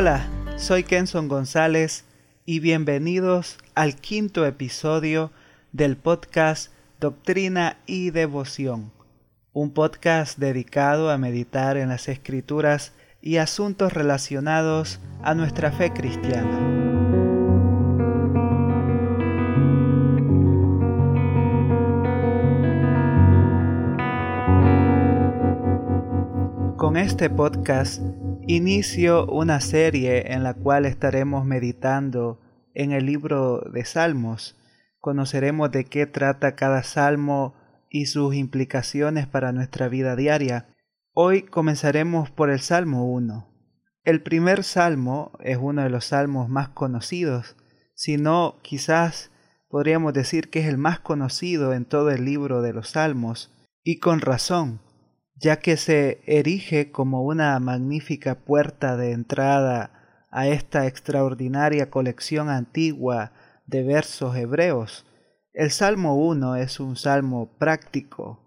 Hola, soy Kenson González y bienvenidos al quinto episodio del podcast Doctrina y Devoción, un podcast dedicado a meditar en las escrituras y asuntos relacionados a nuestra fe cristiana. Con este podcast inicio una serie en la cual estaremos meditando en el libro de Salmos. Conoceremos de qué trata cada salmo y sus implicaciones para nuestra vida diaria. Hoy comenzaremos por el Salmo 1. El primer salmo es uno de los salmos más conocidos, si no quizás podríamos decir que es el más conocido en todo el libro de los salmos, y con razón ya que se erige como una magnífica puerta de entrada a esta extraordinaria colección antigua de versos hebreos. El Salmo 1 es un salmo práctico.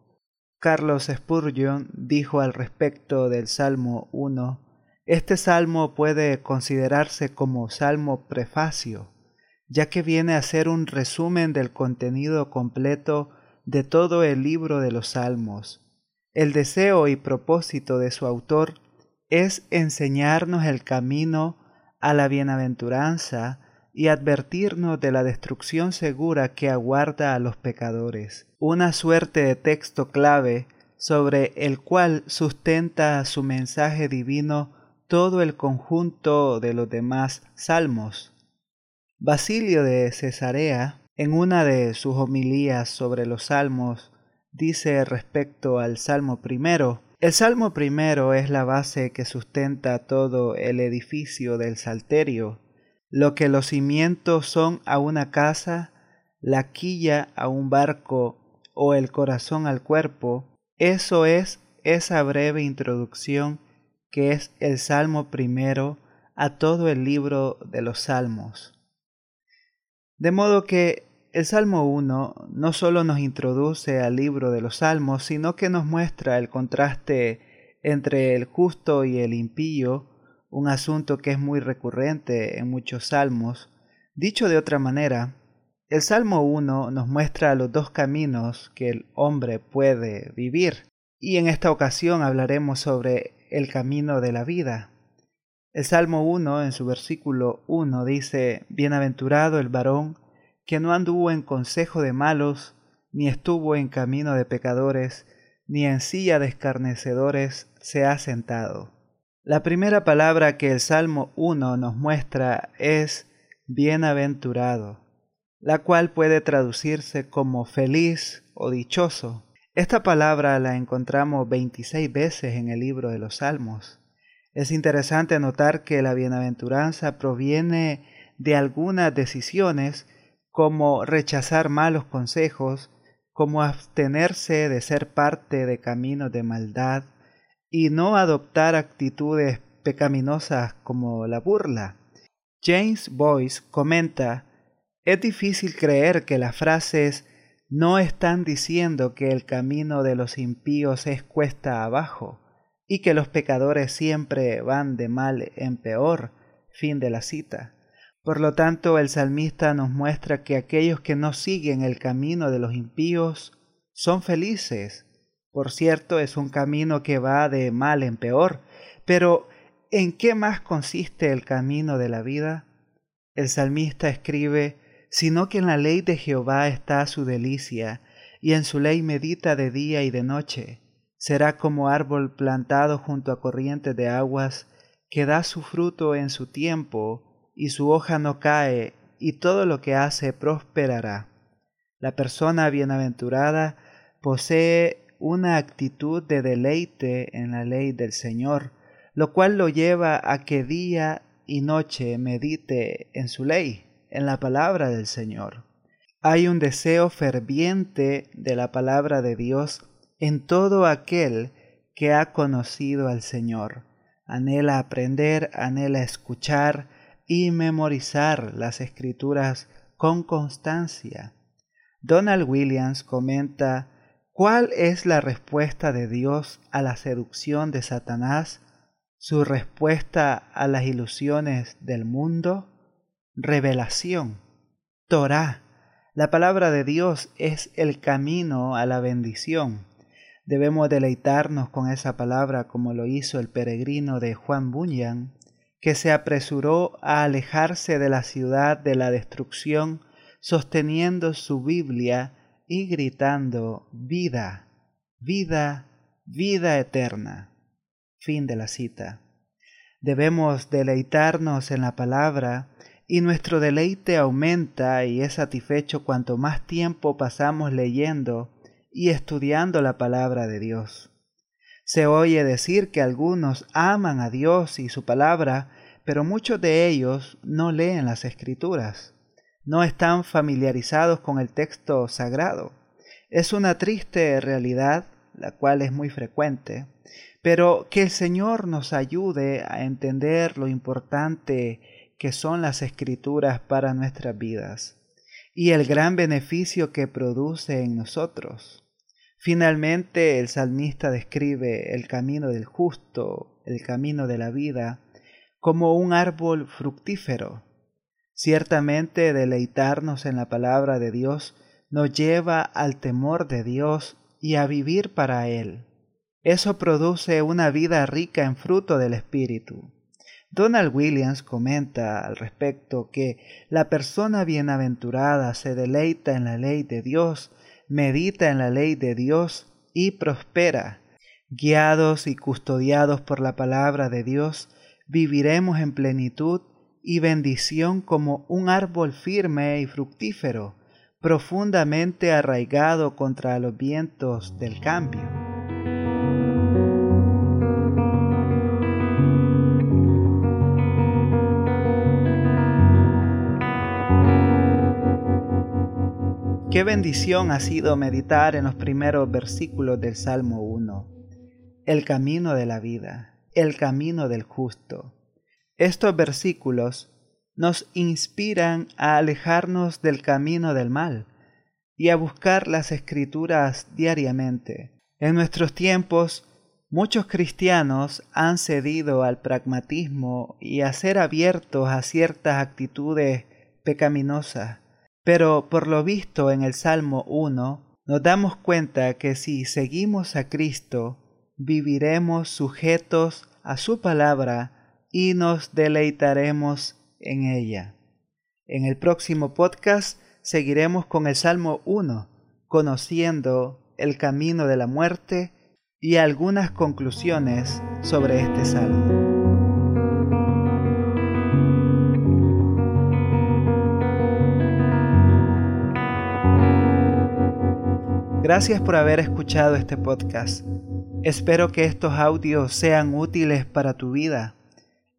Carlos Spurgeon dijo al respecto del Salmo 1, este salmo puede considerarse como salmo prefacio, ya que viene a ser un resumen del contenido completo de todo el libro de los salmos el deseo y propósito de su autor es enseñarnos el camino a la bienaventuranza y advertirnos de la destrucción segura que aguarda a los pecadores, una suerte de texto clave sobre el cual sustenta su mensaje divino todo el conjunto de los demás salmos. Basilio de Cesarea, en una de sus homilías sobre los salmos, dice respecto al Salmo primero. El Salmo primero es la base que sustenta todo el edificio del Salterio. Lo que los cimientos son a una casa, la quilla a un barco o el corazón al cuerpo, eso es esa breve introducción que es el Salmo primero a todo el libro de los Salmos. De modo que el Salmo 1 no solo nos introduce al libro de los Salmos, sino que nos muestra el contraste entre el justo y el impío, un asunto que es muy recurrente en muchos salmos. Dicho de otra manera, el Salmo 1 nos muestra los dos caminos que el hombre puede vivir, y en esta ocasión hablaremos sobre el camino de la vida. El Salmo 1 en su versículo 1 dice, Bienaventurado el varón que no anduvo en consejo de malos, ni estuvo en camino de pecadores, ni en silla de escarnecedores se ha sentado. La primera palabra que el Salmo 1 nos muestra es bienaventurado, la cual puede traducirse como feliz o dichoso. Esta palabra la encontramos 26 veces en el libro de los Salmos. Es interesante notar que la bienaventuranza proviene de algunas decisiones como rechazar malos consejos, como abstenerse de ser parte de caminos de maldad y no adoptar actitudes pecaminosas como la burla. James Boyce comenta, es difícil creer que las frases no están diciendo que el camino de los impíos es cuesta abajo y que los pecadores siempre van de mal en peor. Fin de la cita. Por lo tanto, el salmista nos muestra que aquellos que no siguen el camino de los impíos son felices. Por cierto, es un camino que va de mal en peor. Pero, ¿en qué más consiste el camino de la vida? El salmista escribe, sino que en la ley de Jehová está su delicia, y en su ley medita de día y de noche. Será como árbol plantado junto a corrientes de aguas, que da su fruto en su tiempo, y su hoja no cae, y todo lo que hace prosperará. La persona bienaventurada posee una actitud de deleite en la ley del Señor, lo cual lo lleva a que día y noche medite en su ley, en la palabra del Señor. Hay un deseo ferviente de la palabra de Dios en todo aquel que ha conocido al Señor. Anhela aprender, anhela escuchar, y memorizar las escrituras con constancia. Donald Williams comenta ¿Cuál es la respuesta de Dios a la seducción de Satanás? su respuesta a las ilusiones del mundo, revelación, Torah. La palabra de Dios es el camino a la bendición. Debemos deleitarnos con esa palabra como lo hizo el peregrino de Juan Bunyan, que se apresuró a alejarse de la ciudad de la destrucción, sosteniendo su Biblia y gritando vida, vida, vida eterna. Fin de la cita. Debemos deleitarnos en la palabra y nuestro deleite aumenta y es satisfecho cuanto más tiempo pasamos leyendo y estudiando la palabra de Dios. Se oye decir que algunos aman a Dios y su palabra, pero muchos de ellos no leen las escrituras, no están familiarizados con el texto sagrado. Es una triste realidad, la cual es muy frecuente, pero que el Señor nos ayude a entender lo importante que son las escrituras para nuestras vidas y el gran beneficio que produce en nosotros. Finalmente el salmista describe el camino del justo, el camino de la vida, como un árbol fructífero. Ciertamente deleitarnos en la palabra de Dios nos lleva al temor de Dios y a vivir para Él. Eso produce una vida rica en fruto del Espíritu. Donald Williams comenta al respecto que la persona bienaventurada se deleita en la ley de Dios, medita en la ley de Dios y prospera. Guiados y custodiados por la palabra de Dios, viviremos en plenitud y bendición como un árbol firme y fructífero, profundamente arraigado contra los vientos del cambio. Qué bendición ha sido meditar en los primeros versículos del Salmo 1. El camino de la vida, el camino del justo. Estos versículos nos inspiran a alejarnos del camino del mal y a buscar las escrituras diariamente. En nuestros tiempos, muchos cristianos han cedido al pragmatismo y a ser abiertos a ciertas actitudes pecaminosas pero por lo visto en el Salmo 1, nos damos cuenta que si seguimos a Cristo, viviremos sujetos a su palabra y nos deleitaremos en ella. En el próximo podcast seguiremos con el Salmo 1, conociendo el camino de la muerte y algunas conclusiones sobre este salmo. Gracias por haber escuchado este podcast. Espero que estos audios sean útiles para tu vida.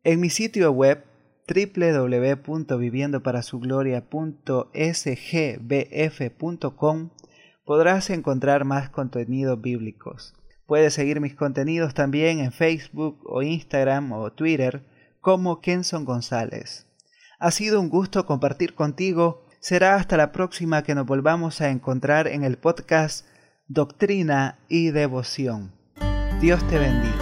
En mi sitio web www.viviendoparasugloria.sgbf.com podrás encontrar más contenidos bíblicos. Puedes seguir mis contenidos también en Facebook o Instagram o Twitter como Kenson González. Ha sido un gusto compartir contigo Será hasta la próxima que nos volvamos a encontrar en el podcast Doctrina y Devoción. Dios te bendiga.